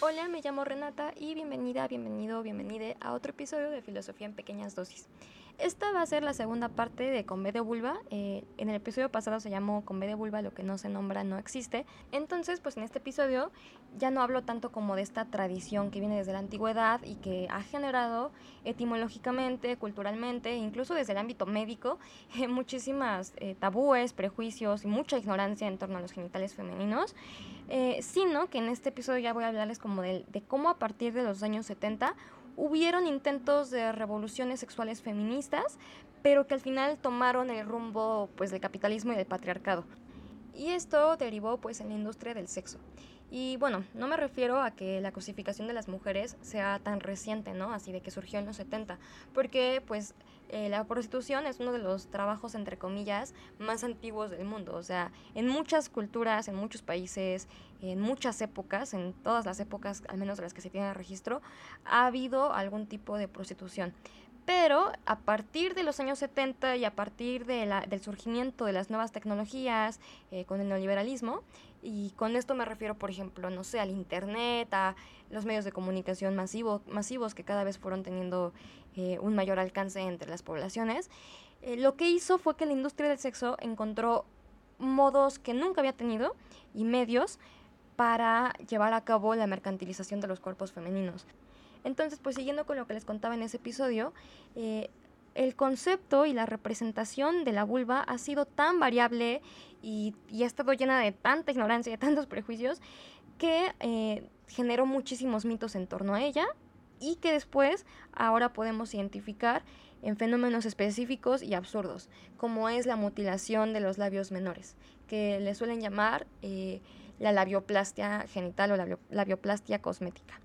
Hola, me llamo Renata y bienvenida, bienvenido, bienvenida a otro episodio de Filosofía en Pequeñas Dosis. Esta va a ser la segunda parte de de Vulva. Eh, en el episodio pasado se llamó de Vulva, lo que no se nombra no existe. Entonces, pues en este episodio ya no hablo tanto como de esta tradición que viene desde la antigüedad y que ha generado etimológicamente, culturalmente, incluso desde el ámbito médico, eh, muchísimas eh, tabúes, prejuicios y mucha ignorancia en torno a los genitales femeninos. sino que en este episodio ya voy a hablarles como de cómo a partir de los años 70 hubieron intentos de revoluciones sexuales feministas, pero que al final tomaron el rumbo pues del capitalismo y del patriarcado. Y esto derivó pues en la industria del sexo. Y bueno, no me refiero a que la cosificación de las mujeres sea tan reciente, ¿no? Así de que surgió en los 70, porque pues eh, la prostitución es uno de los trabajos, entre comillas, más antiguos del mundo. O sea, en muchas culturas, en muchos países, en muchas épocas, en todas las épocas, al menos de las que se tiene registro, ha habido algún tipo de prostitución. Pero a partir de los años 70 y a partir del surgimiento de las nuevas tecnologías eh, con el neoliberalismo, y con esto me refiero, por ejemplo, no sé, al Internet, a los medios de comunicación masivo, masivos que cada vez fueron teniendo eh, un mayor alcance entre las poblaciones, eh, lo que hizo fue que la industria del sexo encontró modos que nunca había tenido y medios para llevar a cabo la mercantilización de los cuerpos femeninos. Entonces, pues siguiendo con lo que les contaba en ese episodio, eh, el concepto y la representación de la vulva ha sido tan variable y, ha estado llena de tanta ignorancia y de tantos prejuicios que eh, generó muchísimos mitos en torno a ella y que después ahora podemos identificar en fenómenos específicos y absurdos, como es la mutilación de los labios menores, que le suelen llamar eh, la labioplastia genital o la labioplastia cosmética.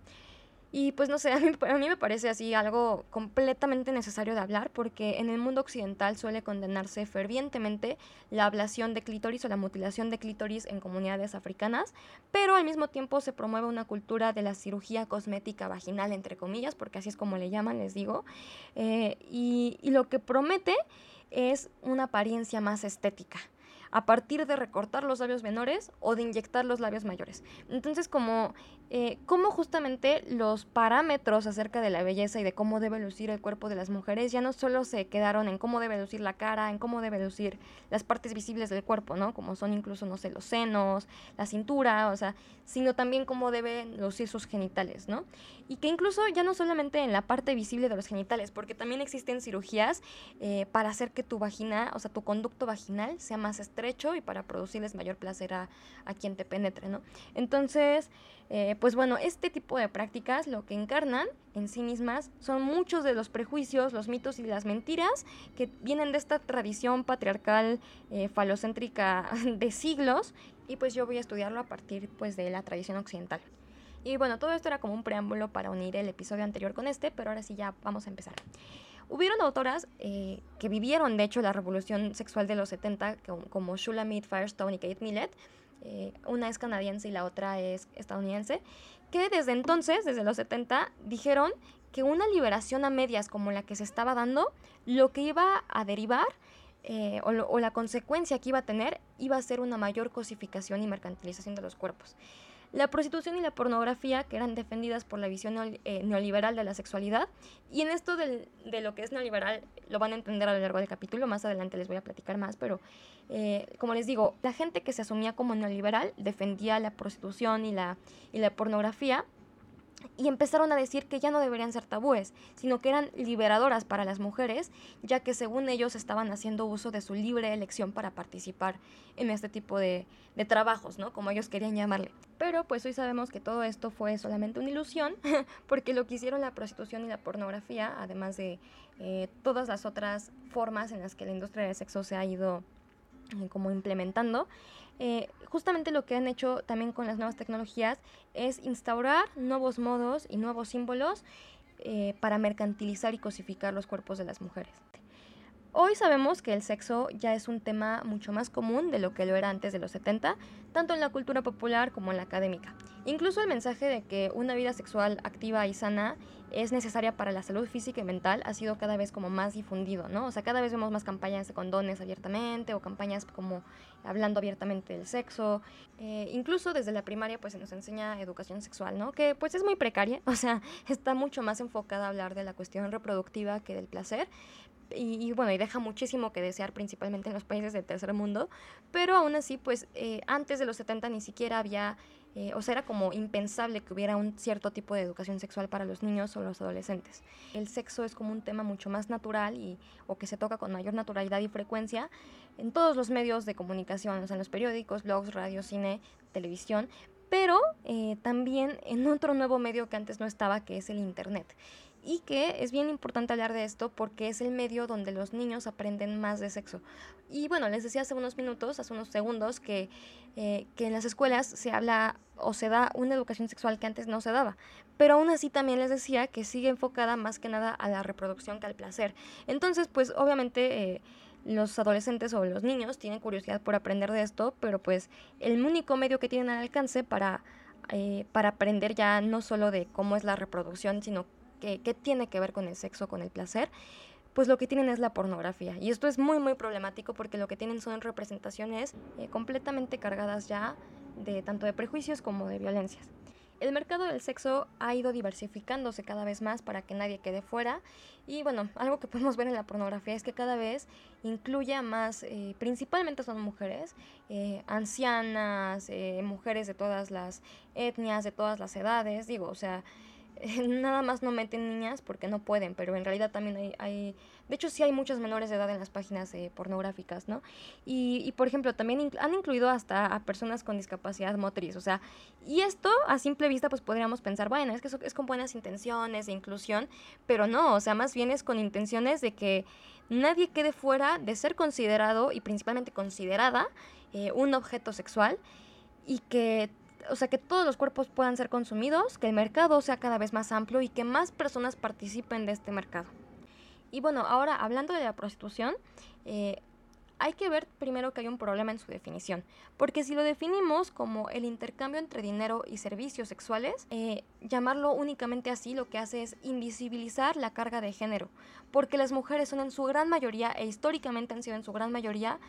Y pues no sé, a mí, a mí, me parece así algo completamente necesario de hablar porque en el mundo occidental suele condenarse fervientemente la ablación de clítoris o la mutilación de clítoris en comunidades africanas, pero al mismo tiempo se promueve una cultura de la cirugía cosmética vaginal, entre comillas, porque así es como le llaman, les digo, eh, y, y lo que promete es una apariencia más estética a partir de recortar los labios menores o de inyectar los labios mayores. Entonces, como, eh, justamente los parámetros acerca de la belleza y de cómo debe lucir el cuerpo de las mujeres ya no solo se quedaron en cómo debe lucir la cara, en cómo debe lucir las partes visibles del cuerpo, ¿no? Como son incluso, no sé, los senos, la cintura, o sea, sino también cómo deben lucir sus genitales, ¿no? Y que incluso ya no solamente en la parte visible de los genitales, porque también existen cirugías eh, para hacer que tu vagina, o sea, tu conducto vaginal sea más estrecho y para producirles mayor placer a, quien te penetre, ¿no? Entonces, eh, pues bueno, este tipo de prácticas lo que encarnan en sí mismas son muchos de los prejuicios, los mitos y las mentiras que vienen de esta tradición patriarcal eh, falocéntrica de siglos y pues yo voy a estudiarlo a partir pues de la tradición occidental. Y bueno, todo esto era como un preámbulo para unir el episodio anterior con este, pero ahora sí ya vamos a empezar. Hubieron autoras eh, que vivieron, de hecho, la revolución sexual de los 70, como Shulamit Firestone y Kate Millett. Eh, una es canadiense y la otra es estadounidense, que desde entonces, desde los 70, dijeron que una liberación a medias como la que se estaba dando, lo que iba a derivar eh, o, la consecuencia que iba a tener iba a ser una mayor cosificación y mercantilización de los cuerpos. La prostitución y la pornografía, que eran defendidas por la visión eh, neoliberal de la sexualidad, y en esto de lo que es neoliberal lo van a entender a lo largo del capítulo, más adelante les voy a platicar más, pero eh, como les digo, la gente que se asumía como neoliberal defendía la prostitución y la, y la pornografía, y empezaron a decir que ya no deberían ser tabúes, sino que eran liberadoras para las mujeres, ya que según ellos estaban haciendo uso de su libre elección para participar en este tipo de, trabajos, ¿no? Como ellos querían llamarle. Pero pues hoy sabemos que todo esto fue solamente una ilusión, porque lo que hicieron la prostitución y la pornografía, además de eh, todas las otras formas en las que la industria del sexo se ha ido eh, como implementando, eh, justamente lo que han hecho también con las nuevas tecnologías es instaurar nuevos modos y nuevos símbolos eh, para mercantilizar y cosificar los cuerpos de las mujeres. Hoy sabemos que el sexo ya es un tema mucho más común de lo que lo era antes de los 70, tanto en la cultura popular como en la académica. Incluso el mensaje de que una vida sexual activa y sana es necesaria para la salud física y mental ha sido cada vez como más difundido, ¿no? O sea, cada vez vemos más campañas de condones abiertamente o campañas como hablando abiertamente del sexo. Eh, incluso desde la primaria pues se nos enseña educación sexual, ¿no? Que pues es muy precaria, o sea, está mucho más enfocada a hablar de la cuestión reproductiva que del placer. Y, bueno, y deja muchísimo que desear, principalmente en los países del tercer mundo, pero aún así, pues eh, antes de los 70 ni siquiera había eh, o sea, era como impensable que hubiera un cierto tipo de educación sexual para los niños o los adolescentes. El sexo es como un tema mucho más natural y, o que se toca con mayor naturalidad y frecuencia en todos los medios de comunicación, o sea, en los periódicos, blogs, radio, cine, televisión, pero eh, también en otro nuevo medio que antes no estaba, que es el Internet y que es bien importante hablar de esto porque es el medio donde los niños aprenden más de sexo. Y bueno, les decía hace unos minutos, hace unos segundos, que, eh, que en las escuelas se habla o se da una educación sexual que antes no se daba. Pero aún así también les decía que sigue enfocada más que nada a la reproducción que al placer. Entonces, pues obviamente... Eh, los adolescentes o los niños tienen curiosidad por aprender de esto, pero pues el único medio que tienen al alcance para, eh, para aprender ya no solo de cómo es la reproducción, sino que, tiene que ver con el sexo, con el placer, pues lo que tienen es la pornografía. Y esto es muy, muy problemático porque lo que tienen son representaciones eh, completamente cargadas ya de tanto de prejuicios como de violencias. El mercado del sexo ha ido diversificándose cada vez más para que nadie quede fuera. Y bueno, algo que podemos ver en la pornografía es que cada vez incluye a más, eh, principalmente son mujeres, eh, ancianas, mujeres de todas las etnias, de todas las edades, digo, o sea, nada más no meten niñas porque no pueden, pero en realidad también hay, hay de hecho sí hay muchas menores de edad en las páginas eh, pornográficas, ¿no? Y, y, por ejemplo, también han incluido hasta a personas con discapacidad motriz, o sea, y esto a simple vista pues podríamos pensar, bueno, es que eso es con buenas intenciones de inclusión, pero no, o sea, más bien es con intenciones de que nadie quede fuera de ser considerado y principalmente considerada eh, un objeto sexual y que o sea, que todos los cuerpos puedan ser consumidos, que el mercado sea cada vez más amplio y que más personas participen de este mercado. Y bueno, ahora hablando de la prostitución, eh, hay que ver primero que hay un problema en su definición, porque si lo definimos como el intercambio entre dinero y servicios sexuales, eh, llamarlo únicamente así lo que hace es invisibilizar la carga de género, porque las mujeres son en su gran mayoría, e históricamente han sido en su gran mayoría,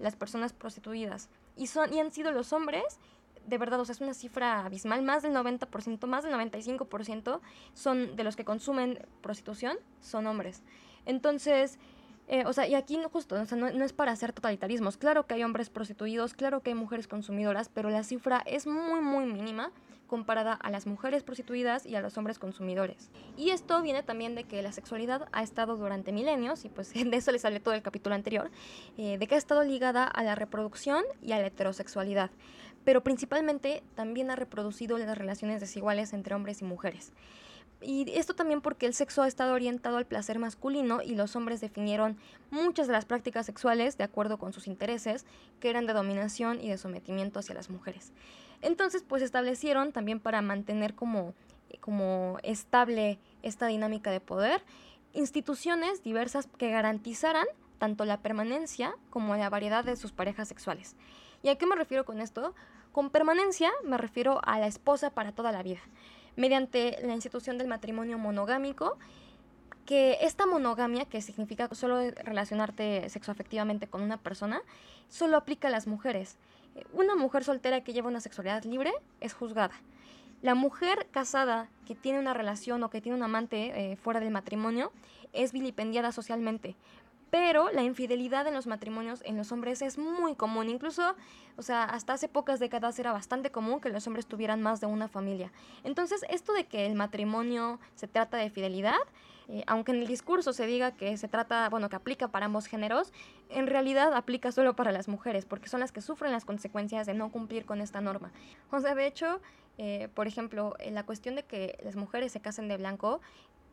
las personas prostituidas, y, son, y han sido los hombres de verdad, o sea, es una cifra abismal, más del 90%, más del 95% son de los que consumen prostitución, son hombres. Entonces, eh, o sea, y aquí no justo, o sea, no, no, es para hacer totalitarismos. Claro que hay hombres prostituidos, claro que hay mujeres consumidoras, pero la cifra es muy, muy mínima comparada a las mujeres prostituidas y a los hombres consumidores. Y esto viene también de que la sexualidad ha estado durante milenios, y pues de eso les hablé todo el capítulo anterior, eh, de que ha estado ligada a la reproducción y a la heterosexualidad pero principalmente también ha reproducido las relaciones desiguales entre hombres y mujeres. Y esto también porque el sexo ha estado orientado al placer masculino y los hombres definieron muchas de las prácticas sexuales de acuerdo con sus intereses, que eran de dominación y de sometimiento hacia las mujeres. Entonces, pues establecieron también para mantener como, como estable esta dinámica de poder, instituciones diversas que garantizaran tanto la permanencia como la variedad de sus parejas sexuales. ¿Y a qué me refiero con esto? Con permanencia me refiero a la esposa para toda la vida, mediante la institución del matrimonio monogámico, que esta monogamia, que significa solo relacionarte sexoafectivamente con una persona, solo aplica a las mujeres. Una mujer soltera que lleva una sexualidad libre es juzgada. La mujer casada que tiene una relación o que tiene un amante eh, fuera del matrimonio es vilipendiada socialmente pero la infidelidad en los matrimonios en los hombres es muy común. Incluso, o sea, hasta hace pocas décadas era bastante común que los hombres tuvieran más de una familia. Entonces, esto de que el matrimonio se trata de fidelidad, eh, aunque en el discurso se diga que se trata, bueno, que aplica para ambos géneros, en realidad aplica solo para las mujeres, porque son las que sufren las consecuencias de no cumplir con esta norma. O sea, de hecho, eh, por ejemplo, en la cuestión de que las mujeres se casen de blanco,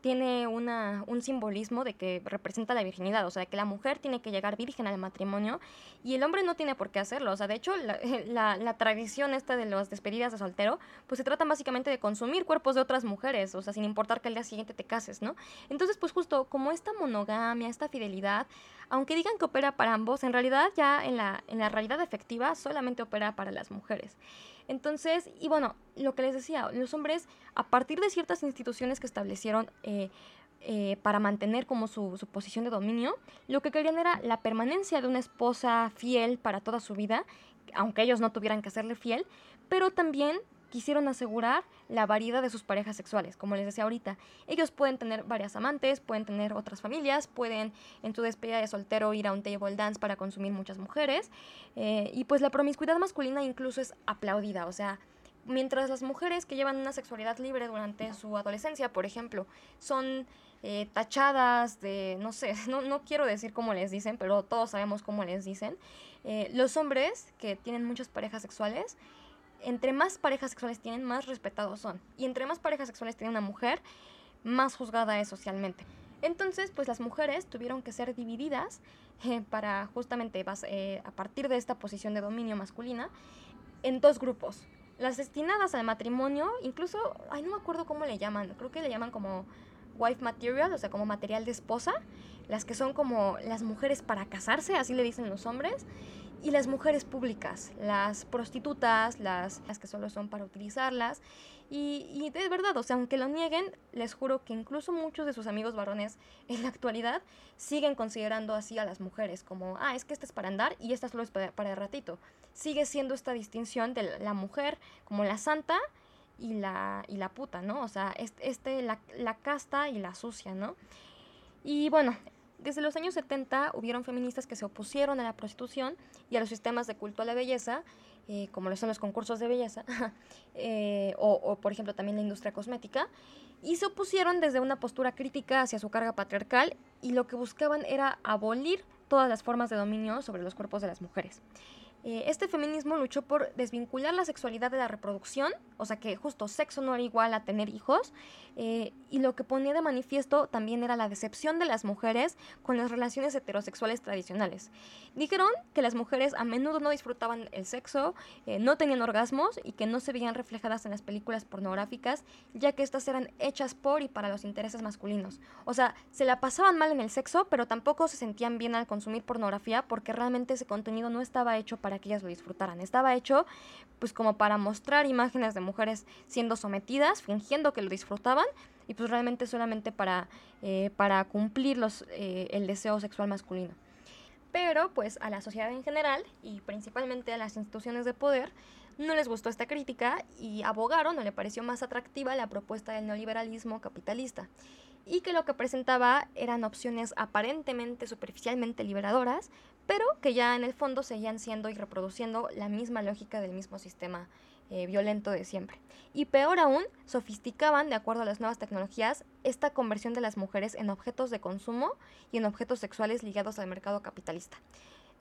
tiene un simbolismo de que representa la virginidad, o sea, que la mujer tiene que llegar virgen al matrimonio y el hombre no tiene por qué hacerlo. O sea, de hecho, la, tradición esta de las despedidas de soltero, pues se trata básicamente de consumir cuerpos de otras mujeres, o sea, sin importar que al día siguiente te cases, ¿no? Entonces, pues justo como esta monogamia, esta fidelidad, aunque digan que opera para ambos, en realidad ya en la realidad efectiva solamente opera para las mujeres. Entonces, y bueno, lo que les decía, los hombres, a partir de ciertas instituciones que establecieron eh, eh, para mantener como su, su, posición de dominio, lo que querían era la permanencia de una esposa fiel para toda su vida, aunque ellos no tuvieran que hacerle fiel, pero también quisieron asegurar la variedad de sus parejas sexuales. Como les decía ahorita, ellos pueden tener varias amantes, pueden tener otras familias, pueden en su despedida de soltero ir a un table dance para consumir muchas mujeres. Eh, y pues la promiscuidad masculina incluso es aplaudida, o sea, mientras las mujeres que llevan una sexualidad libre durante su adolescencia, por ejemplo, son eh, tachadas de, no sé, no, no, quiero decir cómo les dicen, pero todos sabemos cómo les dicen, eh, los hombres que tienen muchas parejas sexuales, entre más parejas sexuales tienen, más respetados son. Y entre más parejas sexuales tiene una mujer, más juzgada es socialmente. Entonces, pues las mujeres tuvieron que ser divididas eh, para justamente eh, a partir de esta posición de dominio masculina en dos grupos. Las destinadas al matrimonio, incluso, ay, no me acuerdo cómo le llaman, creo que le llaman como wife material, o sea, como material de esposa, las que son como las mujeres para casarse, así le dicen los hombres, y las mujeres públicas, las prostitutas, las, las que solo son para utilizarlas. Y, y, de verdad, o sea, aunque lo nieguen, les juro que incluso muchos de sus amigos varones en la actualidad siguen considerando así a las mujeres, como, ah, es que esta es para andar y esta solo es para, para el ratito. Sigue siendo esta distinción de la mujer como la santa y la, y la puta, ¿no? O sea, este, la, la casta y la sucia, ¿no? Y bueno, desde los años 70 hubieron feministas que se opusieron a la prostitución y a los sistemas de culto a la belleza, eh, como lo son los concursos de belleza, eh, o, o, por ejemplo también la industria cosmética, y se opusieron desde una postura crítica hacia su carga patriarcal y lo que buscaban era abolir todas las formas de dominio sobre los cuerpos de las mujeres. Eh, este feminismo luchó por desvincular la sexualidad de la reproducción, o sea que justo sexo no era igual a tener hijos, eh, y lo que ponía de manifiesto también era la decepción de las mujeres con las relaciones heterosexuales tradicionales. Dijeron que las mujeres a menudo no disfrutaban el sexo, eh, no tenían orgasmos y que no se veían reflejadas en las películas pornográficas, ya que estas eran hechas por y para los intereses masculinos. O sea, se la pasaban mal en el sexo, pero tampoco se sentían bien al consumir pornografía porque realmente ese contenido no estaba hecho para que ellas lo disfrutaran. Estaba hecho pues como para mostrar imágenes de mujeres siendo sometidas, fingiendo que lo disfrutaban y pues realmente solamente para, eh, para cumplir los, eh, el deseo sexual masculino. Pero pues a la sociedad en general y principalmente a las instituciones de poder no les gustó esta crítica y abogaron o le pareció más atractiva la propuesta del neoliberalismo capitalista y que lo que presentaba eran opciones aparentemente superficialmente liberadoras, pero que ya en el fondo seguían siendo y reproduciendo la misma lógica del mismo sistema eh, violento de siempre. Y peor aún, sofisticaban, de acuerdo a las nuevas tecnologías, esta conversión de las mujeres en objetos de consumo y en objetos sexuales ligados al mercado capitalista.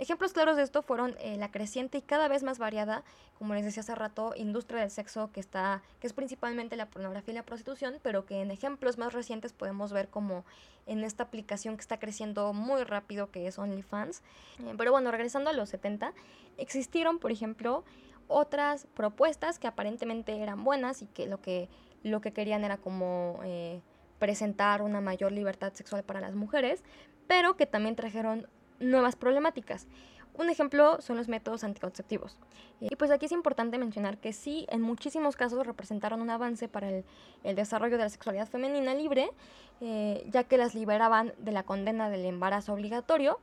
Ejemplos claros de esto fueron eh, la creciente y cada vez más variada, como les decía hace rato, industria del sexo que está, que es principalmente la pornografía y la prostitución, pero que en ejemplos más recientes podemos ver como en esta aplicación que está creciendo muy rápido que es OnlyFans. Eh, pero bueno, regresando a los 70, existieron, por ejemplo, otras propuestas que aparentemente eran buenas y que lo que, lo que querían era como eh, presentar una mayor libertad sexual para las mujeres, pero que también trajeron nuevas problemáticas. Un ejemplo son los métodos anticonceptivos. Y pues aquí es importante mencionar que sí, en muchísimos casos representaron un avance para el, desarrollo de la sexualidad femenina libre, eh, ya que las liberaban de la condena del embarazo obligatorio,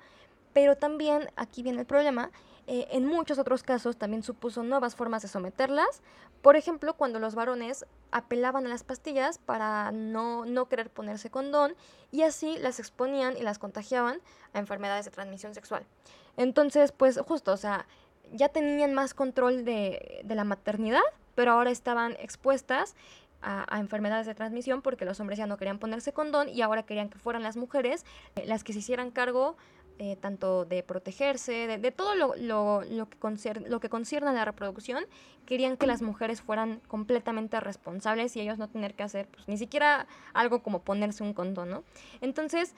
pero también, aquí viene el problema, eh, en muchos otros casos también supuso nuevas formas de someterlas, por ejemplo, cuando los varones apelaban a las pastillas para no, no querer ponerse condón y así las exponían y las contagiaban a enfermedades de transmisión sexual. Entonces, pues justo, o sea, ya tenían más control de, de la maternidad, pero ahora estaban expuestas a, a, enfermedades de transmisión porque los hombres ya no querían ponerse condón y ahora querían que fueran las mujeres las que se hicieran cargo eh, tanto de protegerse, de, todo lo, lo, lo, que concierne, lo que concierne a la reproducción, querían que las mujeres fueran completamente responsables y ellos no tener que hacer pues, ni siquiera algo como ponerse un condón, ¿no? Entonces,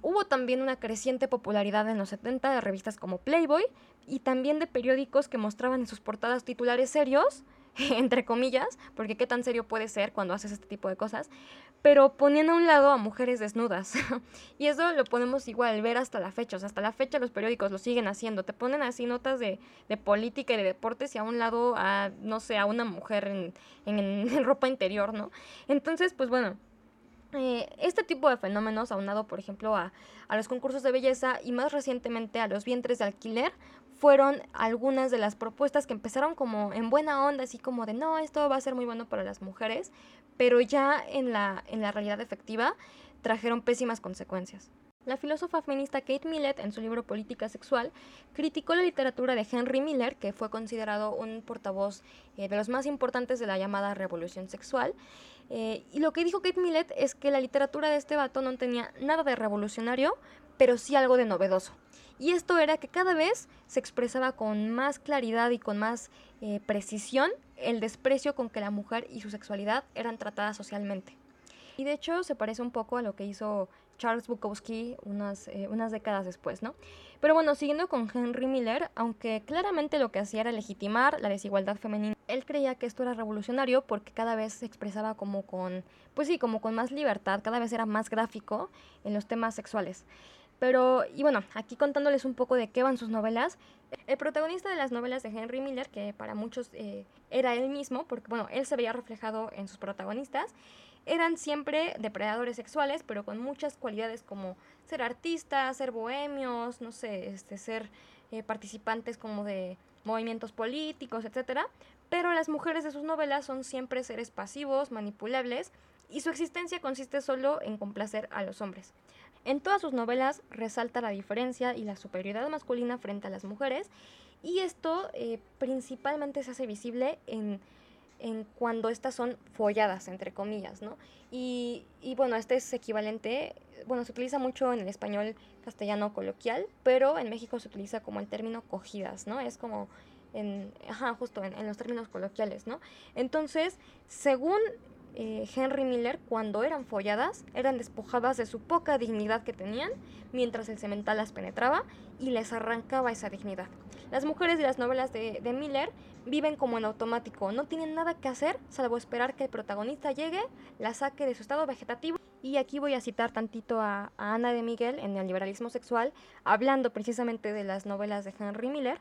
hubo también una creciente popularidad en los 70 de revistas como Playboy y también de periódicos que mostraban en sus portadas titulares serios entre comillas, porque qué tan serio puede ser cuando haces este tipo de cosas, pero poniendo a un lado a mujeres desnudas. y eso lo podemos igual ver hasta la fecha, o sea, hasta la fecha los periódicos lo siguen haciendo, te ponen así notas de, de política y de deportes y a un lado a, no sé, a una mujer en, en, en ropa interior, ¿no? Entonces, pues bueno. Eh, este tipo de fenómenos, aunado por ejemplo a, a, los concursos de belleza y más recientemente a los vientres de alquiler, fueron algunas de las propuestas que empezaron como en buena onda, así como de no, esto va a ser muy bueno para las mujeres, pero ya en la, en la realidad efectiva trajeron pésimas consecuencias. La filósofa feminista Kate Millett, en su libro Política Sexual, criticó la literatura de Henry Miller, que fue considerado un portavoz eh, de los más importantes de la llamada revolución sexual. Eh, y lo que dijo Kate Millett es que la literatura de este vato no tenía nada de revolucionario, pero sí algo de novedoso. Y esto era que cada vez se expresaba con más claridad y con más eh, precisión el desprecio con que la mujer y su sexualidad eran tratadas socialmente. Y de hecho se parece un poco a lo que hizo Charles Bukowski unas, eh, unas décadas después, ¿no? Pero bueno, siguiendo con Henry Miller, aunque claramente lo que hacía era legitimar la desigualdad femenina, él creía que esto era revolucionario porque cada vez se expresaba como con, pues sí, como con más libertad, cada vez era más gráfico en los temas sexuales. Pero, y bueno, aquí contándoles un poco de qué van sus novelas, el protagonista de las novelas de Henry Miller, que para muchos eh, era él mismo, porque bueno, él se veía reflejado en sus protagonistas, eran siempre depredadores sexuales, pero con muchas cualidades como ser artistas, ser bohemios, no sé, este, ser eh, participantes como de movimientos políticos, etc. Pero las mujeres de sus novelas son siempre seres pasivos, manipulables, y su existencia consiste solo en complacer a los hombres. En todas sus novelas resalta la diferencia y la superioridad masculina frente a las mujeres, y esto eh, principalmente se hace visible en cuando estas son folladas, entre comillas, ¿no? Y, bueno, este es equivalente, bueno, se utiliza mucho en el español castellano coloquial, pero en México se utiliza como el término cogidas, ¿no? Es como en, ajá, justo en los términos coloquiales, ¿no? Entonces, según eh, Henry Miller, cuando eran folladas, eran despojadas de su poca dignidad que tenían, mientras el cemental las penetraba y les arrancaba esa dignidad. Las mujeres de las novelas de, Miller viven como en automático, no tienen nada que hacer salvo esperar que el protagonista llegue, la saque de su estado vegetativo. Y aquí voy a citar tantito a, a Ana de Miguel en el liberalismo sexual, hablando precisamente de las novelas de Henry Miller,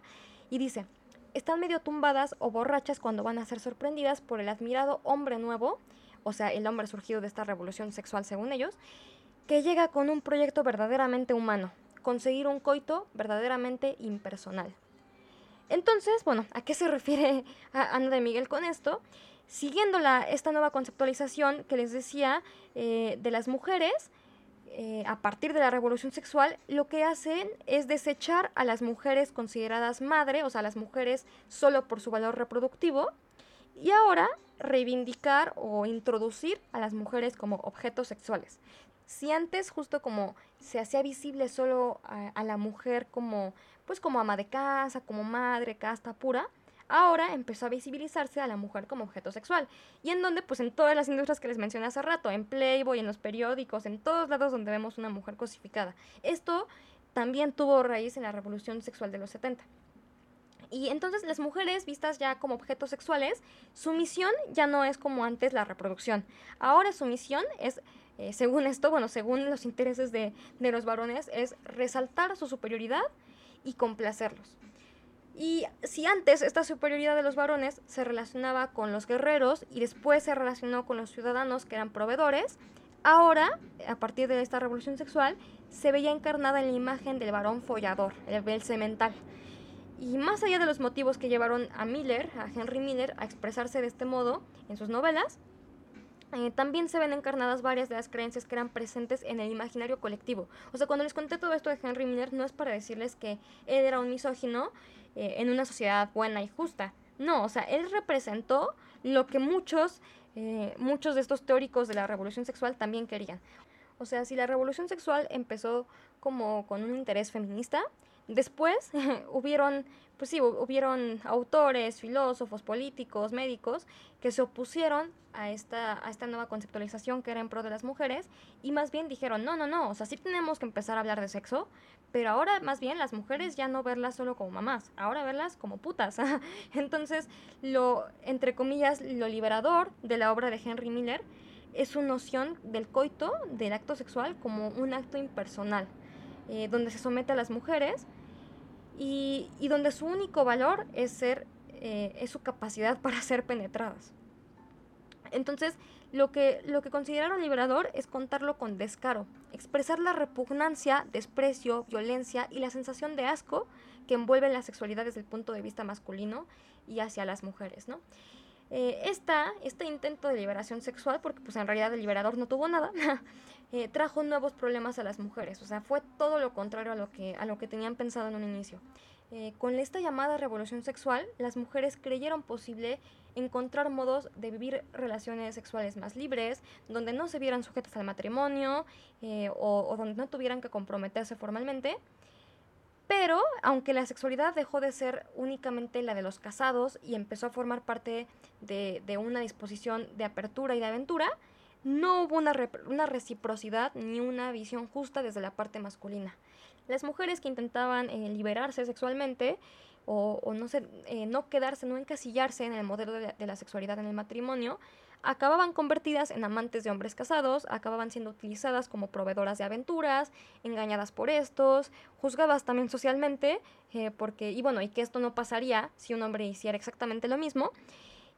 y dice, están medio tumbadas o borrachas cuando van a ser sorprendidas por el admirado hombre nuevo, o sea, el hombre surgido de esta revolución sexual según ellos, que llega con un proyecto verdaderamente humano, conseguir un coito verdaderamente impersonal. Entonces, bueno, ¿a qué se refiere Ana de Miguel con esto? Siguiendo esta nueva conceptualización que les decía eh, de las mujeres, eh, a partir de la revolución sexual, lo que hacen es desechar a las mujeres consideradas madre, o sea, a las mujeres solo por su valor reproductivo, y ahora reivindicar o introducir a las mujeres como objetos sexuales. Si antes justo como se hacía visible solo a, la mujer como pues como ama de casa, como madre, casta pura, ahora empezó a visibilizarse a la mujer como objeto sexual. Y en donde, pues en todas las industrias que les mencioné hace rato, en Playboy, en los periódicos, en todos lados donde vemos una mujer cosificada. Esto también tuvo raíz en la revolución sexual de los 70. Y entonces las mujeres vistas ya como objetos sexuales, su misión ya no es como antes la reproducción. Ahora su misión es eh, según esto, bueno, según los intereses de, de los varones, es resaltar su superioridad y complacerlos. Y si antes esta superioridad de los varones se relacionaba con los guerreros y después se relacionó con los ciudadanos que eran proveedores, ahora, a partir de esta revolución sexual, se veía encarnada en la imagen del varón follador, el, el cemental. Y más allá de los motivos que llevaron a Miller, a Henry Miller, a expresarse de este modo en sus novelas, eh, también se ven encarnadas varias de las creencias que eran presentes en el imaginario colectivo. O sea, cuando les conté todo esto de Henry Miller, no es para decirles que él era un misógino eh, en una sociedad buena y justa. No, o sea, él representó lo que muchos, eh, muchos de estos teóricos de la revolución sexual también querían. O sea, si la revolución sexual empezó como con un interés feminista, Después hubieron, pues sí, hubieron autores, filósofos, políticos, médicos que se opusieron a esta, a esta nueva conceptualización que era en pro de las mujeres y más bien dijeron, no, no, no, o sea, sí tenemos que empezar a hablar de sexo, pero ahora más bien las mujeres ya no verlas solo como mamás, ahora verlas como putas. Entonces, lo, entre comillas, lo liberador de la obra de Henry Miller es su noción del coito, del acto sexual, como un acto impersonal, eh, donde se somete a las mujeres y, donde su único valor es, ser, eh, es su capacidad para ser penetradas. Entonces, lo que, lo que consideraron liberador es contarlo con descaro, expresar la repugnancia, desprecio, violencia y la sensación de asco que envuelve la sexualidad desde el punto de vista masculino y hacia las mujeres, ¿no? Eh, esta, este intento de liberación sexual, porque pues en realidad el liberador no tuvo nada, eh, trajo nuevos problemas a las mujeres, o sea, fue todo lo contrario a lo que, a lo que tenían pensado en un inicio. Eh, con esta llamada revolución sexual, las mujeres creyeron posible encontrar modos de vivir relaciones sexuales más libres, donde no se vieran sujetas al matrimonio eh, o, donde no tuvieran que comprometerse formalmente. Pero, aunque la sexualidad dejó de ser únicamente la de los casados y empezó a formar parte de, una disposición de apertura y de aventura, no hubo una, una reciprocidad ni una visión justa desde la parte masculina. Las mujeres que intentaban eh, liberarse sexualmente o, no, eh, no quedarse, no encasillarse en el modelo de la, sexualidad en el matrimonio, acababan convertidas en amantes de hombres casados, acababan siendo utilizadas como proveedoras de aventuras, engañadas por estos, juzgadas también socialmente, eh, porque, y bueno, y que esto no pasaría si un hombre hiciera exactamente lo mismo.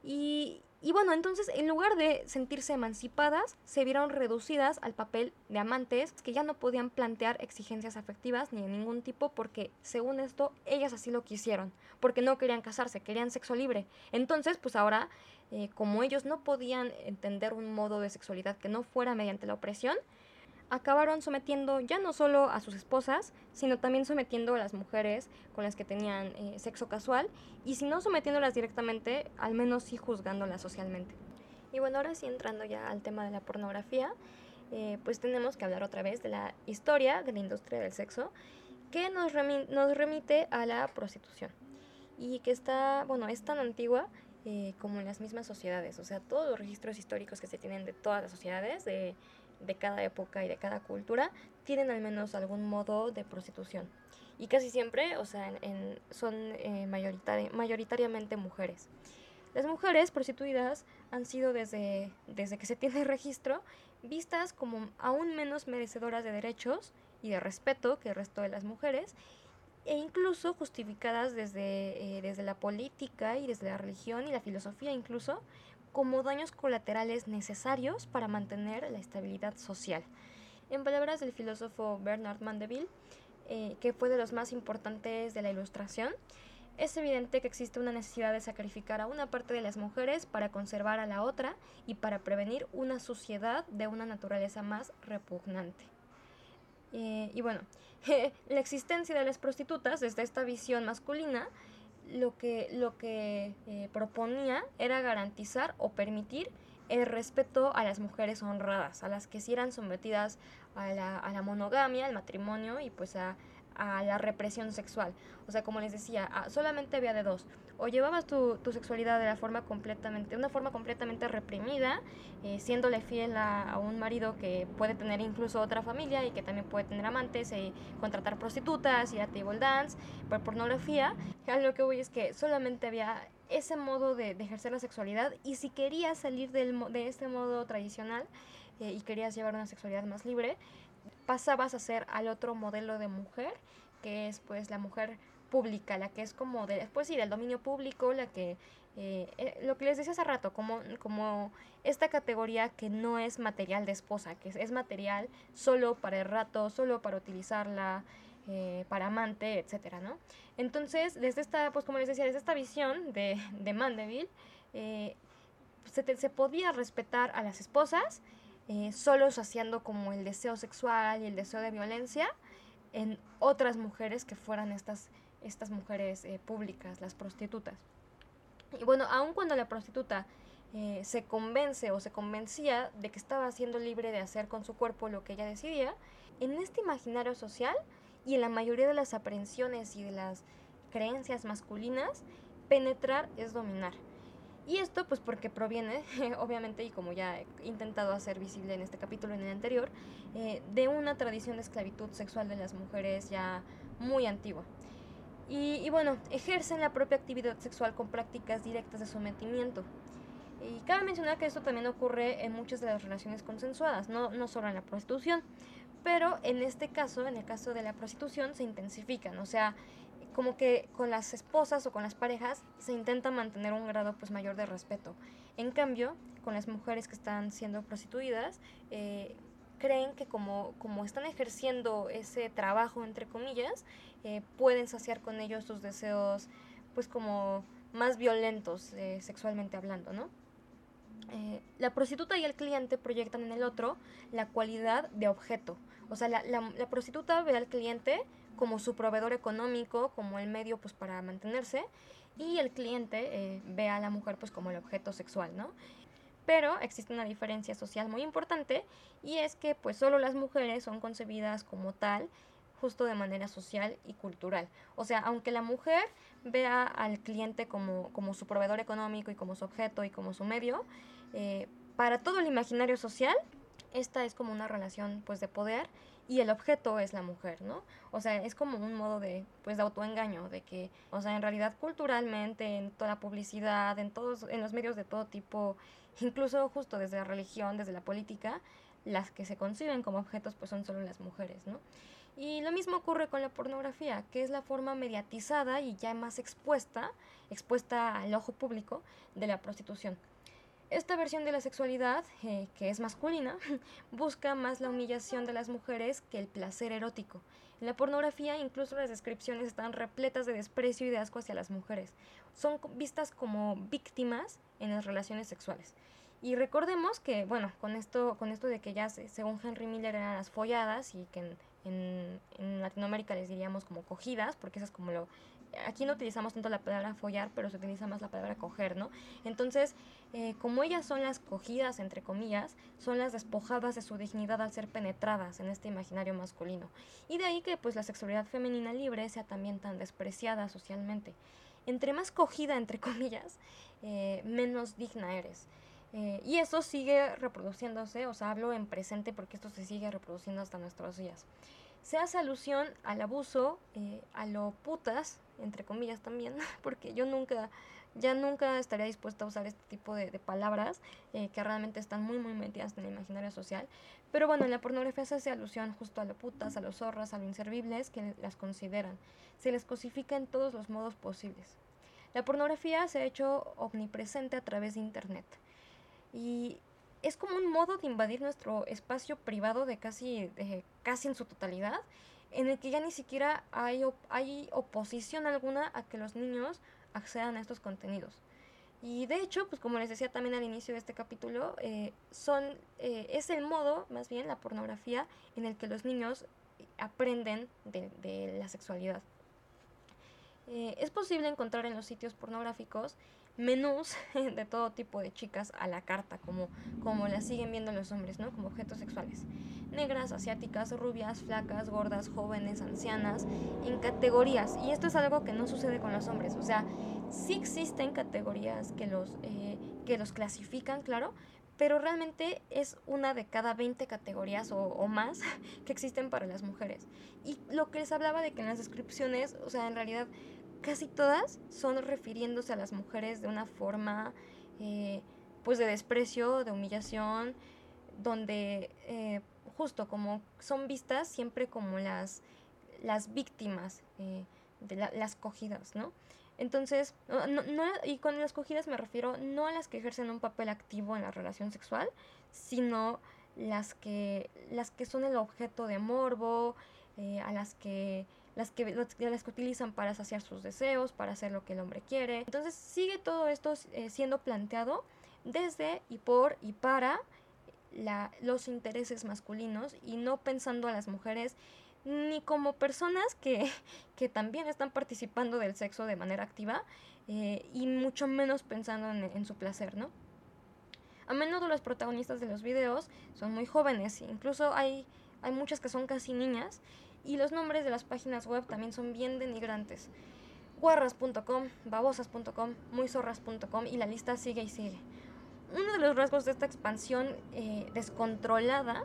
Y, y bueno, entonces en lugar de sentirse emancipadas, se vieron reducidas al papel de amantes que ya no podían plantear exigencias afectivas ni de ningún tipo porque, según esto, ellas así lo quisieron, porque no querían casarse, querían sexo libre. Entonces, pues ahora, eh, como ellos no podían entender un modo de sexualidad que no fuera mediante la opresión, acabaron sometiendo ya no solo a sus esposas, sino también sometiendo a las mujeres con las que tenían eh, sexo casual, y si no sometiéndolas directamente, al menos sí juzgándolas socialmente. Y bueno, ahora sí entrando ya al tema de la pornografía, eh, pues tenemos que hablar otra vez de la historia de la industria del sexo, que nos, nos remite a la prostitución, y que está, bueno, es tan antigua eh, como en las mismas sociedades, o sea, todos los registros históricos que se tienen de todas las sociedades, de de cada época y de cada cultura tienen al menos algún modo de prostitución. Y casi siempre, o sea, son eh, mayoritariamente mujeres. Las mujeres prostituidas han sido desde, desde que se tiene registro vistas como aún menos merecedoras de derechos y de respeto que el resto de las mujeres e incluso justificadas desde, eh, desde la política y desde la religión y la filosofía incluso como daños colaterales necesarios para mantener la estabilidad social. En palabras del filósofo Bernard Mandeville, eh, que fue de los más importantes de la Ilustración, es evidente que existe una necesidad de sacrificar a una parte de las mujeres para conservar a la otra y para prevenir una suciedad de una naturaleza más repugnante. Eh, y bueno, la existencia de las prostitutas desde esta visión masculina lo que, lo que eh, proponía era garantizar o permitir el respeto a las mujeres honradas, a las que sí eran sometidas a la, a la monogamia, al matrimonio y pues a, a la represión sexual. O sea, como les decía, solamente había de dos. O llevabas tu, tu, sexualidad de la forma completamente, una forma completamente reprimida, eh, siéndole fiel a, un marido que puede tener incluso otra familia y que también puede tener amantes, y contratar prostitutas, ir a table dance, por pornografía. A lo que voy es que solamente había ese modo de, ejercer la sexualidad y si querías salir del, de este modo tradicional eh, y querías llevar una sexualidad más libre, pasabas a ser al otro modelo de mujer, que es pues la mujer pública, la que es como de, pues sí, del dominio público, la que, eh, eh, lo que les decía hace rato, como, como esta categoría que no es material de esposa, que es, material solo para el rato, solo para utilizarla, eh, para amante, etcétera, ¿no? Entonces, desde esta, pues como les decía, desde esta visión de, de Mandeville, se, se podía respetar a las esposas, eh, solo saciando como el deseo sexual y el deseo de violencia en otras mujeres que fueran estas, estas mujeres eh, públicas, las prostitutas. Y bueno, aun cuando la prostituta eh, se convence o se convencía de que estaba siendo libre de hacer con su cuerpo lo que ella decidía, en este imaginario social y en la mayoría de las aprehensiones y de las creencias masculinas, penetrar es dominar. Y esto pues porque proviene, obviamente, y como ya he intentado hacer visible en este capítulo en el anterior, eh, de una tradición de esclavitud sexual de las mujeres ya muy antigua. Y, bueno, ejercen la propia actividad sexual con prácticas directas de sometimiento. Y cabe mencionar que esto también ocurre en muchas de las relaciones consensuadas, no, no solo en la prostitución. Pero en este caso, en el caso de la prostitución, se intensifican. O sea, como que con las esposas o con las parejas se intenta mantener un grado pues mayor de respeto. En cambio, con las mujeres que están siendo prostituidas, eh, creen que como, como están ejerciendo ese trabajo, entre comillas, eh, pueden saciar con ellos sus deseos pues como más violentos eh, sexualmente hablando, ¿no? la prostituta y el cliente proyectan en el otro la cualidad de objeto. O sea, la, la prostituta ve al cliente como su proveedor económico, como el medio pues para mantenerse, y el cliente eh, ve a la mujer pues como el objeto sexual, ¿no? Pero existe una diferencia social muy importante y es que pues solo las mujeres son concebidas como tal, justo de manera social y cultural. O sea, aunque la mujer vea al cliente como, como su proveedor económico y como su objeto y como su medio, eh, para todo el imaginario social, esta es como una relación pues de poder y el objeto es la mujer, ¿no? O sea, es como un modo de, pues, de autoengaño, de que, o sea, en realidad culturalmente, en toda la publicidad, en todos, en los medios de todo tipo, incluso justo desde la religión, desde la política, las que se conciben como objetos, pues son solo las mujeres, ¿no? Y lo mismo ocurre con la pornografía, que es la forma mediatizada y ya más expuesta, expuesta al ojo público de la prostitución. Esta versión de la sexualidad, eh, que es masculina, busca más la humillación de las mujeres que el placer erótico. En la pornografía incluso las descripciones están repletas de desprecio y de asco hacia las mujeres. Son vistas como víctimas en las relaciones sexuales. Y recordemos que, bueno, con esto, con esto de que ya según Henry Miller eran las folladas y que en, en Latinoamérica les diríamos como cogidas, porque eso es como lo, aquí no utilizamos tanto la palabra follar, pero se utiliza más la palabra coger, ¿no? Entonces, eh, como ellas son las cogidas, entre comillas, son las despojadas de su dignidad al ser penetradas en este imaginario masculino. Y de ahí que pues la sexualidad femenina libre sea también tan despreciada socialmente. Entre más cogida, entre comillas, eh, menos digna eres. Eh, y eso sigue reproduciéndose, o sea, hablo en presente porque esto se sigue reproduciendo hasta nuestros días. Se hace alusión al abuso, a lo putas, entre comillas también, porque yo nunca, ya nunca estaría dispuesta a usar este tipo de, palabras eh, que realmente están muy, muy metidas en el imaginario social. Pero bueno, en la pornografía se hace alusión justo a las putas, a los zorras, a los inservibles que las consideran. Se les cosifica en todos los modos posibles. La pornografía se ha hecho omnipresente a través de Internet. Y es como un modo de invadir nuestro espacio privado de casi, de casi en su totalidad en el que ya ni siquiera hay, hay oposición alguna a que los niños accedan a estos contenidos. Y de hecho, pues como les decía también al inicio de este capítulo, eh, son, eh, es el modo, más bien la pornografía, en el que los niños aprenden de, la sexualidad. Eh, es posible encontrar en los sitios pornográficos menús de todo tipo de chicas a la carta, como, como las siguen viendo los hombres, ¿no? Como objetos sexuales. Negras, asiáticas, rubias, flacas, gordas, jóvenes, ancianas, en categorías. Y esto es algo que no sucede con los hombres. O sea, sí existen categorías que los, eh, que los clasifican, claro, pero realmente es una de cada 20 categorías o, o, más que existen para las mujeres. Y lo que les hablaba de que en las descripciones, o sea, en realidad casi todas son refiriéndose a las mujeres de una forma eh, pues de desprecio, de humillación, donde eh, justo como son vistas siempre como las, las víctimas eh, de las cogidas, ¿no? Entonces, y con las cogidas me refiero no a las que ejercen un papel activo en la relación sexual, sino las que, las que son el objeto de morbo, a las que las que, las que utilizan para saciar sus deseos, para hacer lo que el hombre quiere. Entonces sigue todo esto eh, siendo planteado desde y por y para la, los intereses masculinos y no pensando a las mujeres ni como personas que, que también están participando del sexo de manera activa eh, y mucho menos pensando en, en su placer, ¿no? A menudo los protagonistas de los videos son muy jóvenes, incluso hay, hay muchas que son casi niñas Y los nombres de las páginas web también son bien denigrantes. guarras.com, babosas.com, muйzorras.com y la lista sigue y sigue. Uno de los rasgos de esta expansión eh, descontrolada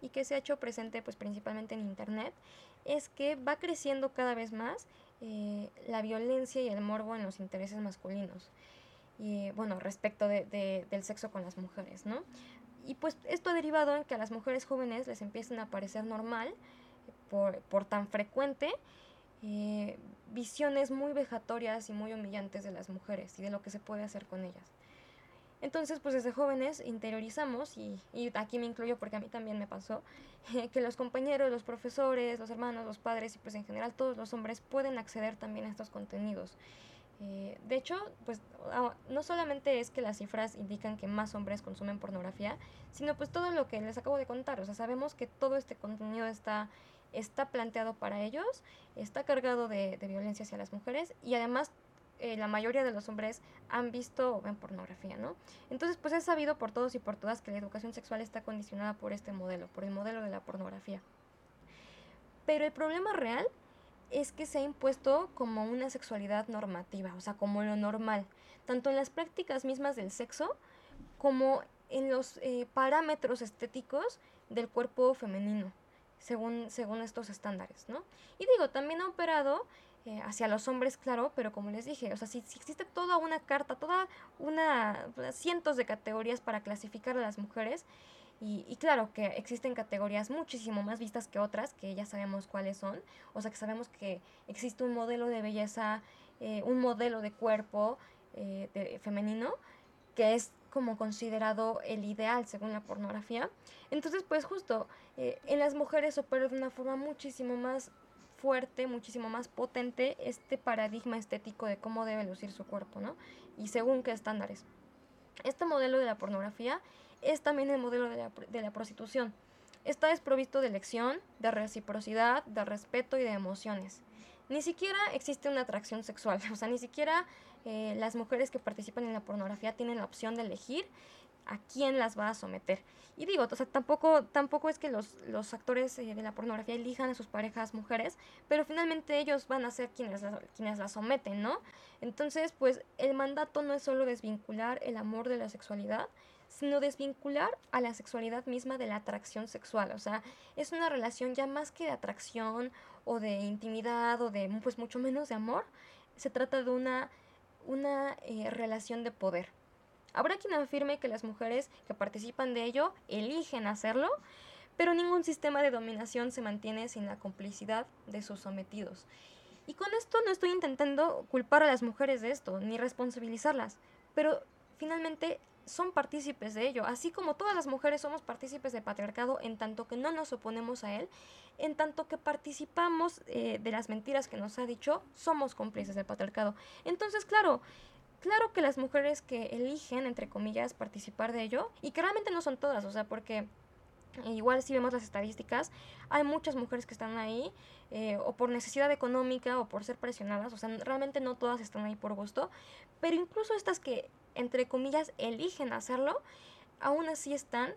y que se ha hecho presente pues principalmente en internet es que va creciendo cada vez más eh, la violencia y el morbo en los intereses masculinos bueno respecto de, del sexo con las mujeres no y pues esto ha derivado en que a las mujeres jóvenes les empiecen a parecer normal por, por tan frecuente eh, visiones muy vejatorias y muy humillantes de las mujeres y de lo que se puede hacer con ellas entonces, pues desde jóvenes interiorizamos, y, y, aquí me incluyo porque a mí también me pasó, que los compañeros, los profesores, los hermanos, los padres y pues en general todos los hombres pueden acceder también a estos contenidos. Eh, de hecho, pues no solamente es que las cifras indican que más hombres consumen pornografía, sino pues todo lo que les acabo de contar. O sea, sabemos que todo este contenido está, está planteado para ellos, está cargado de, violencia hacia las mujeres y además eh, la mayoría de los hombres han visto o pornografía, ¿no? Entonces, pues es sabido por todos y por todas que la educación sexual está condicionada por este modelo, por el modelo de la pornografía. Pero el problema real es que se ha impuesto como una sexualidad normativa, o sea, como lo normal, tanto en las prácticas mismas del sexo como en los eh, parámetros estéticos del cuerpo femenino, según, según estos estándares, ¿no? Y digo, también ha operado eh, hacia los hombres, claro, pero como les dije, o sea, si, existe toda una carta, toda una, cientos de categorías para clasificar a las mujeres, y, claro que existen categorías muchísimo más vistas que otras, que ya sabemos cuáles son, o sea que sabemos que existe un modelo de belleza, eh, un modelo de cuerpo eh, femenino, que es como considerado el ideal según la pornografía. Entonces, pues justo, en las mujeres opera de una forma muchísimo más fuerte, muchísimo más potente este paradigma estético de cómo debe lucir su cuerpo, ¿no? Y según qué estándares. Este modelo de la pornografía es también el modelo de la, de la prostitución. Está desprovisto de elección, de reciprocidad, de respeto y de emociones. Ni siquiera existe una atracción sexual, o sea, ni siquiera eh, las mujeres que participan en la pornografía tienen la opción de elegir a quién las va a someter. Y digo, o sea, tampoco, tampoco es que los, los actores eh, de la pornografía elijan a sus parejas mujeres, pero finalmente ellos van a ser quienes, quienes las someten, ¿no? Entonces, pues el mandato no es solo desvincular el amor de la sexualidad, sino desvincular a la sexualidad misma de la atracción sexual. O sea, es una relación ya más que de atracción o de intimidad o de pues mucho menos de amor. Se trata de una, una eh, relación de poder. Habrá quien afirme que las mujeres que participan de ello eligen hacerlo, pero ningún sistema de dominación se mantiene sin la complicidad de sus sometidos. Y con esto no estoy intentando culpar a las mujeres de esto, ni responsabilizarlas, pero finalmente son partícipes de ello, así como todas las mujeres somos partícipes del patriarcado en tanto que no nos oponemos a él, en tanto que participamos eh, de las mentiras que nos ha dicho, somos cómplices del patriarcado. Entonces, claro, Claro que las mujeres que eligen, entre comillas, participar de ello, y que realmente no son todas, o sea, porque igual si vemos las estadísticas, hay muchas mujeres que están ahí, eh, o por necesidad económica, o por ser presionadas, o sea, realmente no todas están ahí por gusto, pero incluso estas que, entre comillas, eligen hacerlo, aún así están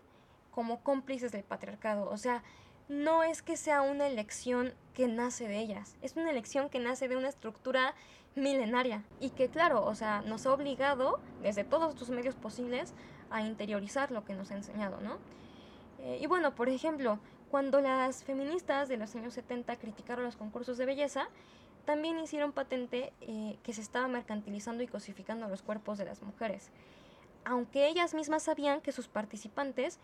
como cómplices del patriarcado, o sea, no es que sea una elección que nace de ellas, es una elección que nace de una estructura milenaria y que claro, o sea, nos ha obligado desde todos los medios posibles a interiorizar lo que nos ha enseñado, ¿no? Eh, y bueno, por ejemplo, cuando las feministas de los años 70 criticaron los concursos de belleza, también hicieron patente eh, que se estaba mercantilizando y cosificando los cuerpos de las mujeres, aunque ellas mismas sabían que sus participantes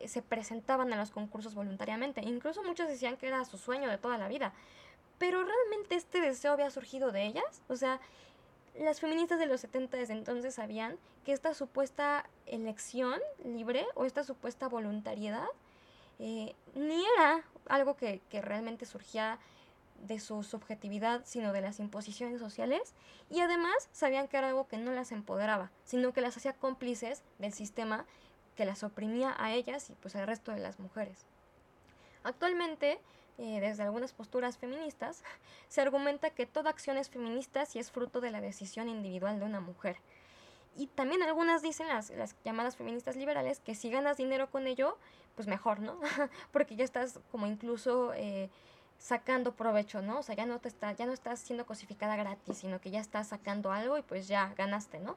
eh, se presentaban a los concursos voluntariamente, incluso muchos decían que era su sueño de toda la vida, pero realmente este deseo había surgido de ellas. O sea, las feministas de los 70 desde entonces sabían que esta supuesta elección libre o esta supuesta voluntariedad eh, ni era algo que, que realmente surgía de su subjetividad, sino de las imposiciones sociales, y además sabían que era algo que no las empoderaba, sino que las hacía cómplices del sistema que las oprimía a ellas y pues al resto de las mujeres. Actualmente, eh, desde algunas posturas feministas, se argumenta que toda acción es feminista si es fruto de la decisión individual de una mujer. Y también algunas dicen, las, las llamadas feministas liberales, que si ganas dinero con ello, pues mejor, ¿no? Porque ya estás como incluso eh, sacando provecho, ¿no? O sea, ya no te está, ya no estás siendo cosificada gratis, sino que ya estás sacando algo y pues ya ganaste, ¿no?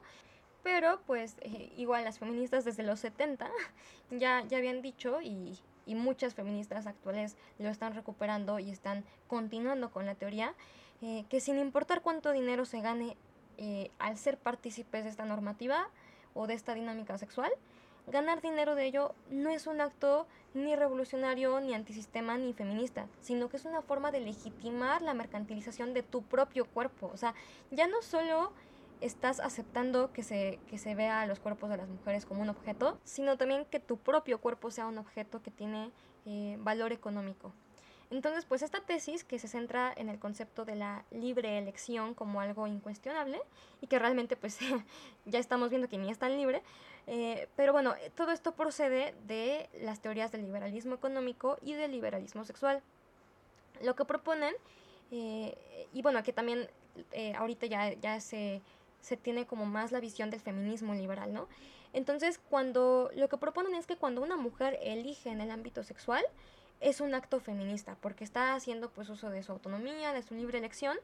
Pero pues eh, igual las feministas desde los 70 ya, ya habían dicho y, y muchas feministas actuales lo están recuperando y están continuando con la teoría, eh, que sin importar cuánto dinero se gane eh, al ser partícipes de esta normativa o de esta dinámica sexual, ganar dinero de ello no es un acto ni revolucionario, ni antisistema, ni feminista, sino que es una forma de legitimar la mercantilización de tu propio cuerpo. O sea, ya no solo estás aceptando que se, que se vea los cuerpos de las mujeres como un objeto, sino también que tu propio cuerpo sea un objeto que tiene eh, valor económico. Entonces, pues esta tesis que se centra en el concepto de la libre elección como algo incuestionable y que realmente pues ya estamos viendo que ni es tan libre, eh, pero bueno, todo esto procede de las teorías del liberalismo económico y del liberalismo sexual. Lo que proponen, eh, y bueno, que también eh, ahorita ya, ya se, se tiene como más la visión del feminismo liberal, ¿no? Entonces, cuando lo que proponen es que cuando una mujer elige en el ámbito sexual, es un acto feminista, porque está haciendo pues uso de su autonomía, de su libre elección,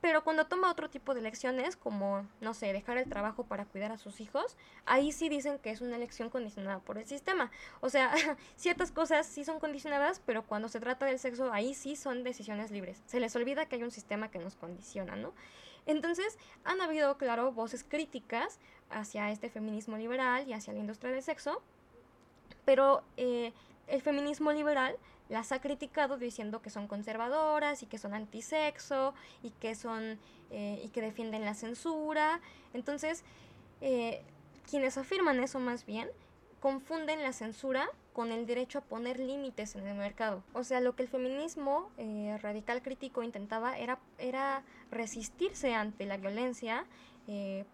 pero cuando toma otro tipo de elecciones, como, no sé, dejar el trabajo para cuidar a sus hijos, ahí sí dicen que es una elección condicionada por el sistema. O sea, ciertas cosas sí son condicionadas, pero cuando se trata del sexo, ahí sí son decisiones libres. Se les olvida que hay un sistema que nos condiciona, ¿no? Entonces, han habido, claro, voces críticas hacia este feminismo liberal y hacia la industria del sexo, pero eh, el feminismo liberal las ha criticado diciendo que son conservadoras y que son antisexo y que son eh, y que defienden la censura. Entonces, eh, quienes afirman eso más bien confunden la censura con el derecho a poner límites en el mercado. O sea, lo que el feminismo eh, radical crítico intentaba era, era resistirse ante la violencia,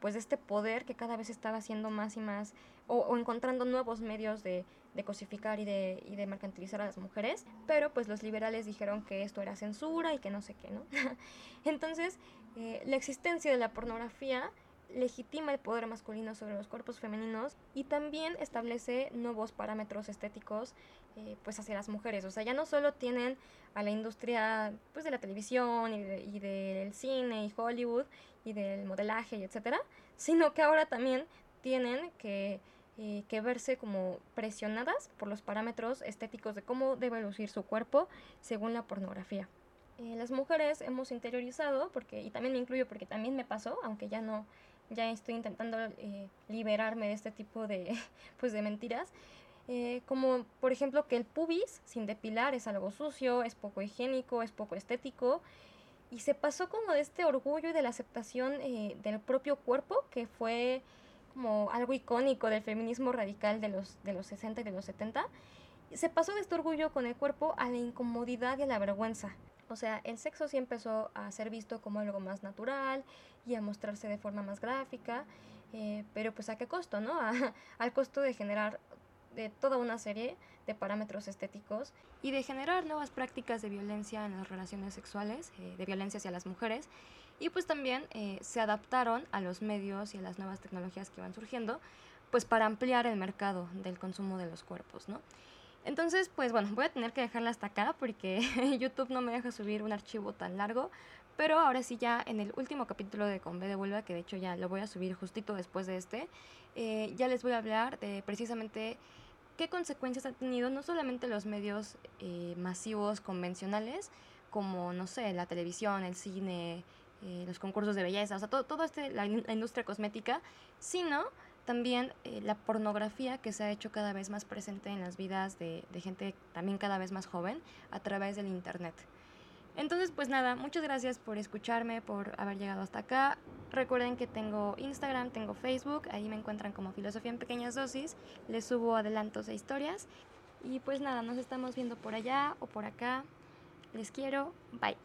pues de este poder que cada vez estaba siendo más y más, o encontrando nuevos medios de, de cosificar y de, y de mercantilizar a las mujeres, pero pues los liberales dijeron que esto era censura y que no sé qué, ¿no? Entonces, eh, la existencia de la pornografía legitima el poder masculino sobre los cuerpos femeninos y también establece nuevos parámetros estéticos eh, pues hacia las mujeres. O sea, ya no solo tienen a la industria pues de la televisión y, y del cine y Hollywood y del modelaje y etcétera, sino que ahora también tienen que eh, que verse como presionadas por los parámetros estéticos de cómo debe lucir su cuerpo según la pornografía. Eh, las mujeres hemos interiorizado, porque, y también me incluyo porque también me pasó, aunque ya no, ya estoy intentando eh, liberarme de este tipo de, pues, de mentiras, como por ejemplo que el pubis sin depilar es algo sucio, es poco higiénico, es poco estético, y se pasó como de este orgullo y de la aceptación del propio cuerpo que fue como algo icónico del feminismo radical de los, de los 60 y de los 70, se pasó de este orgullo con el cuerpo a la incomodidad y a la vergüenza. O sea, el sexo sí empezó a ser visto como algo más natural y a mostrarse de forma más gráfica, eh, pero pues a qué costo, ¿no? al costo de generar de toda una serie de parámetros estéticos y de generar nuevas prácticas de violencia en las relaciones sexuales, eh, de violencia hacia las mujeres y pues también eh, se adaptaron a los medios y a las nuevas tecnologías que van surgiendo, pues para ampliar el mercado del consumo de los cuerpos, ¿no? Entonces, pues bueno, voy a tener que dejarla hasta acá porque YouTube no me deja subir un archivo tan largo, pero ahora sí ya en el último capítulo de Con B de Vuelva, que de hecho ya lo voy a subir justito después de este, eh, ya les voy a hablar de precisamente qué consecuencias han tenido no solamente los medios eh, masivos convencionales, como, no sé, la televisión, el cine, eh, los concursos de belleza, o sea, todo, todo este, la, industria cosmética, sino también eh, la pornografía que se ha hecho cada vez más presente en las vidas de, de, gente también cada vez más joven a través del Internet. Entonces, pues nada, muchas gracias por escucharme, por haber llegado hasta acá. Recuerden que tengo Instagram, tengo Facebook, ahí me encuentran como Filosofía en Pequeñas Dosis, les subo adelantos e historias. Y pues nada, nos estamos viendo por allá o por acá. Les quiero, bye.